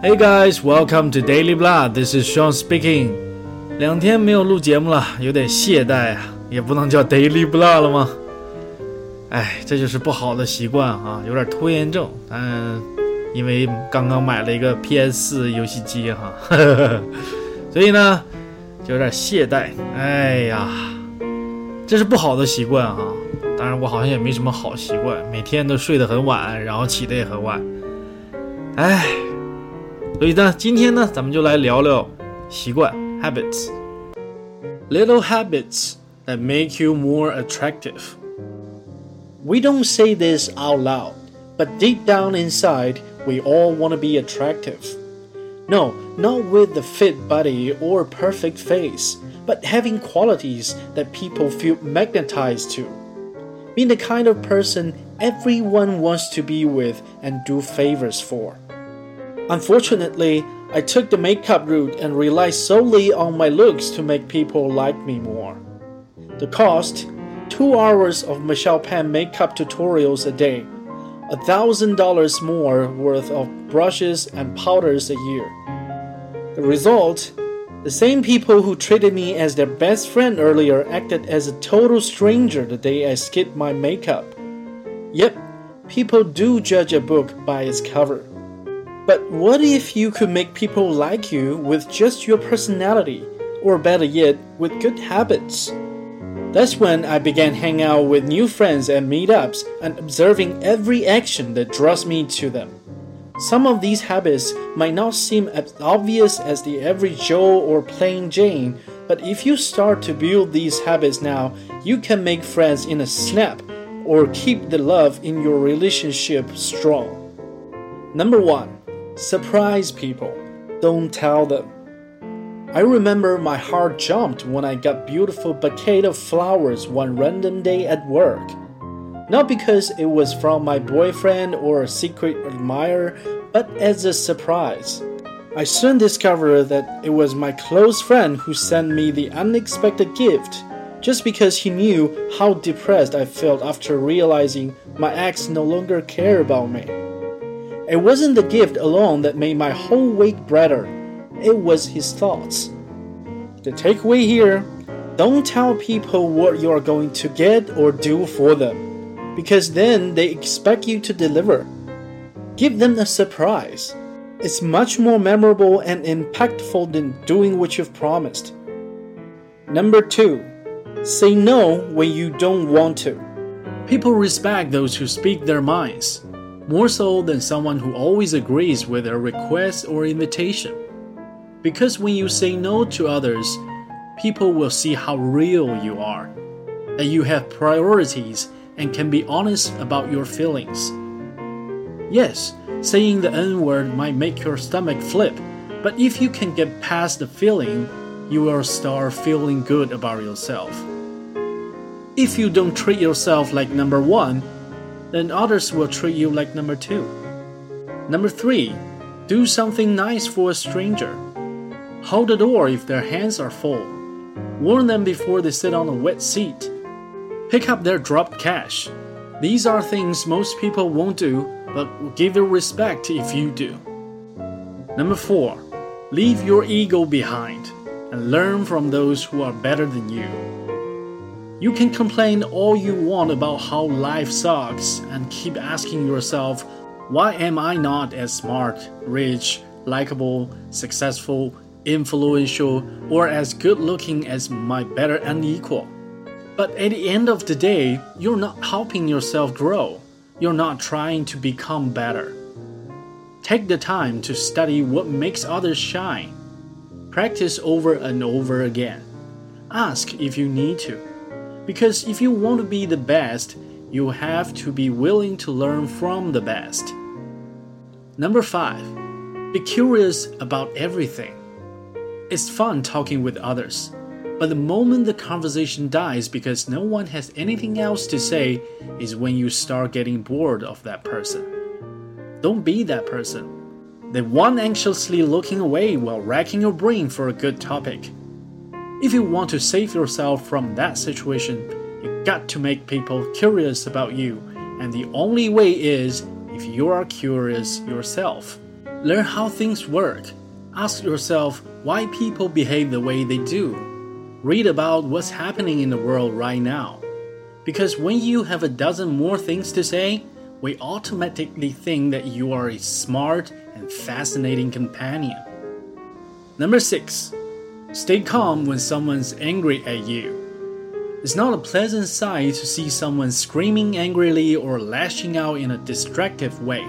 Hey guys, welcome to Daily Blood. This is Sean speaking. 两天没有录节目了，有点懈怠啊，也不能叫 Daily Blood 了吗？哎，这就是不好的习惯啊，有点拖延症。嗯，因为刚刚买了一个 PS4 游戏机哈，所以呢就有点懈怠。哎呀，这是不好的习惯啊。当然，我好像也没什么好习惯，每天都睡得很晚，然后起得也很晚。哎。所以呢，今天呢，咱们就来聊聊习惯 habits。Little habits that make you more attractive. We don't say this out loud, but deep down inside, we all want to be attractive. No, not with the fit body or perfect face, but having qualities that people feel magnetized to. Being the kind of person everyone wants to be with and do favors for. Unfortunately, I took the makeup route and relied solely on my looks to make people like me more. The cost 2 hours of Michelle Phan makeup tutorials a day, a $1,000 more worth of brushes and powders a year. The result the same people who treated me as their best friend earlier acted as a total stranger the day I skipped my makeup. Yep, people do judge a book by its cover. But what if you could make people like you with just your personality, or better yet, with good habits? That's when I began hanging out with new friends at meetups and observing every action that draws me to them. Some of these habits might not seem as obvious as the average Joe or plain Jane, but if you start to build these habits now, you can make friends in a snap or keep the love in your relationship strong. Number one, Surprise people. Don't tell them. I remember my heart jumped when I got beautiful bouquet of flowers one random day at work. Not because it was from my boyfriend or a secret admirer, but as a surprise. I soon discovered that it was my close friend who sent me the unexpected gift, just because he knew how depressed I felt after realizing my ex no longer cared about me. It wasn't the gift alone that made my whole week brighter, it was his thoughts. The takeaway here don't tell people what you are going to get or do for them, because then they expect you to deliver. Give them a surprise. It's much more memorable and impactful than doing what you've promised. Number two, say no when you don't want to. People respect those who speak their minds more so than someone who always agrees with a request or invitation. Because when you say no to others, people will see how real you are, that you have priorities and can be honest about your feelings. Yes, saying the N word might make your stomach flip, but if you can get past the feeling, you will start feeling good about yourself. If you don't treat yourself like number one, then others will treat you like number two. Number three, do something nice for a stranger. Hold the door if their hands are full. Warn them before they sit on a wet seat. Pick up their dropped cash. These are things most people won't do, but give you respect if you do. Number four, leave your ego behind and learn from those who are better than you. You can complain all you want about how life sucks and keep asking yourself, why am I not as smart, rich, likable, successful, influential, or as good looking as my better and equal? But at the end of the day, you're not helping yourself grow. You're not trying to become better. Take the time to study what makes others shine. Practice over and over again. Ask if you need to. Because if you want to be the best, you have to be willing to learn from the best. Number five, be curious about everything. It's fun talking with others, but the moment the conversation dies because no one has anything else to say is when you start getting bored of that person. Don't be that person. The one anxiously looking away while racking your brain for a good topic. If you want to save yourself from that situation, you got to make people curious about you, and the only way is if you are curious yourself. Learn how things work. Ask yourself why people behave the way they do. Read about what's happening in the world right now. Because when you have a dozen more things to say, we automatically think that you are a smart and fascinating companion. Number six, stay calm when someone's angry at you. It's not a pleasant sight to see someone screaming angrily or lashing out in a destructive way.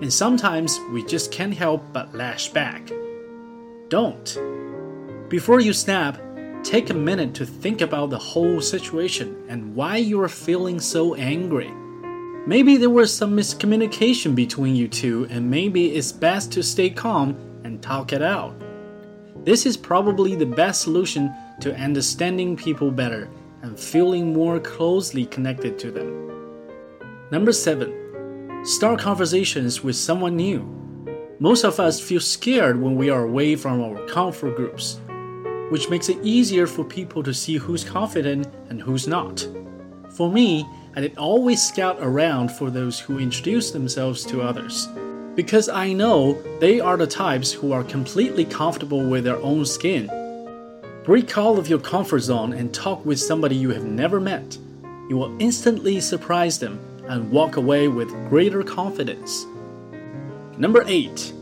And sometimes we just can't help but lash back. Don't. Before you snap, take a minute to think about the whole situation and why you are feeling so angry. Maybe there was some miscommunication between you two, and maybe it's best to stay calm and talk it out. This is probably the best solution to understanding people better and feeling more closely connected to them. Number 7. Start conversations with someone new. Most of us feel scared when we are away from our comfort groups, which makes it easier for people to see who's confident and who's not. For me, I did always scout around for those who introduce themselves to others, because I know they are the types who are completely comfortable with their own skin Break out of your comfort zone and talk with somebody you have never met. You will instantly surprise them and walk away with greater confidence. Number 8.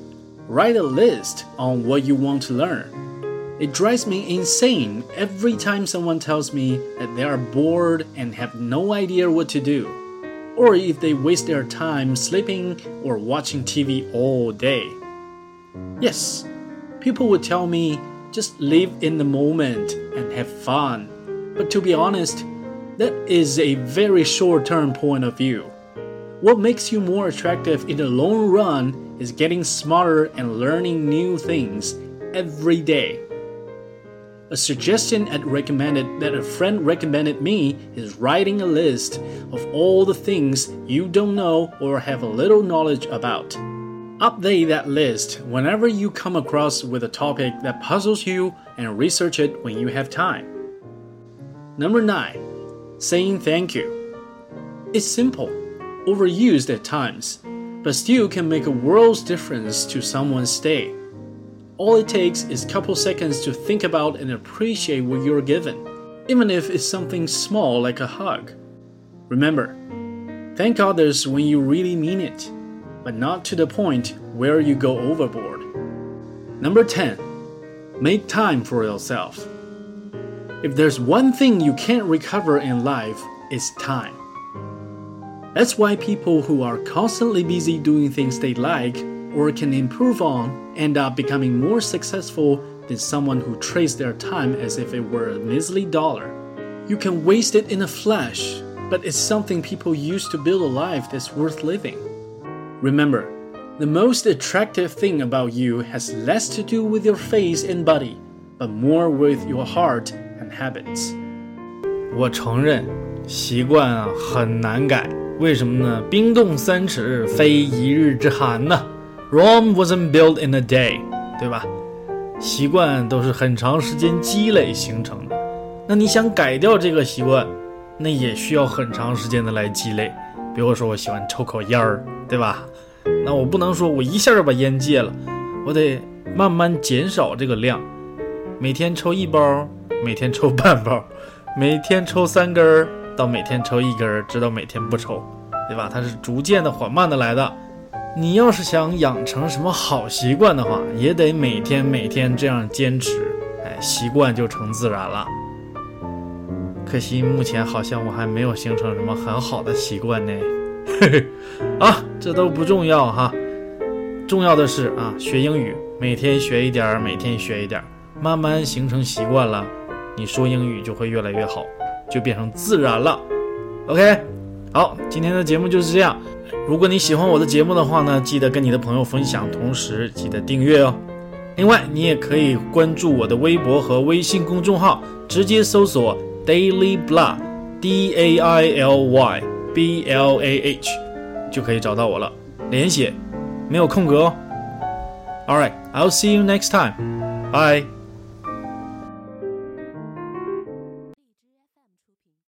Write a list on what you want to learn. It drives me insane every time someone tells me that they are bored and have no idea what to do, or if they waste their time sleeping or watching TV all day. Yes, people would tell me just live in the moment and have fun. But to be honest, that is a very short term point of view. What makes you more attractive in the long run is getting smarter and learning new things every day. A suggestion I'd recommended that a friend recommended me is writing a list of all the things you don't know or have a little knowledge about. Update that list whenever you come across with a topic that puzzles you and research it when you have time. Number 9. Saying thank you. It's simple, overused at times, but still can make a world's difference to someone's day. All it takes is a couple seconds to think about and appreciate what you're given, even if it's something small like a hug. Remember, thank others when you really mean it but not to the point where you go overboard. Number 10. Make time for yourself. If there's one thing you can't recover in life, it's time. That's why people who are constantly busy doing things they like or can improve on end up becoming more successful than someone who trades their time as if it were a measly dollar. You can waste it in a flash, but it's something people use to build a life that's worth living. Remember, the most attractive thing about you has less to do with your face and body, but more with your heart and habits. 我承认，习惯啊很难改。为什么呢？冰冻三尺，非一日之寒呐。 Rome wasn't built in a day，对吧？习惯都是很长时间积累形成的。那你想改掉这个习惯，那也需要很长时间的来积累。比如说，我喜欢抽口烟儿，对吧？那我不能说我一下就把烟戒了，我得慢慢减少这个量，每天抽一包，每天抽半包，每天抽三根儿，到每天抽一根儿，直到每天不抽，对吧？它是逐渐的、缓慢的来的。你要是想养成什么好习惯的话，也得每天每天这样坚持，哎，习惯就成自然了。可惜目前好像我还没有形成什么很好的习惯呢。嘿嘿，啊，这都不重要哈，重要的是啊，学英语，每天学一点儿，每天学一点儿，慢慢形成习惯了，你说英语就会越来越好，就变成自然了。OK，好，今天的节目就是这样。如果你喜欢我的节目的话呢，记得跟你的朋友分享，同时记得订阅哦。另外，你也可以关注我的微博和微信公众号，直接搜索。Daily Blah，D A I L Y B L A H，就可以找到我了。连写，没有空格哦。All right, I'll see you next time. Bye.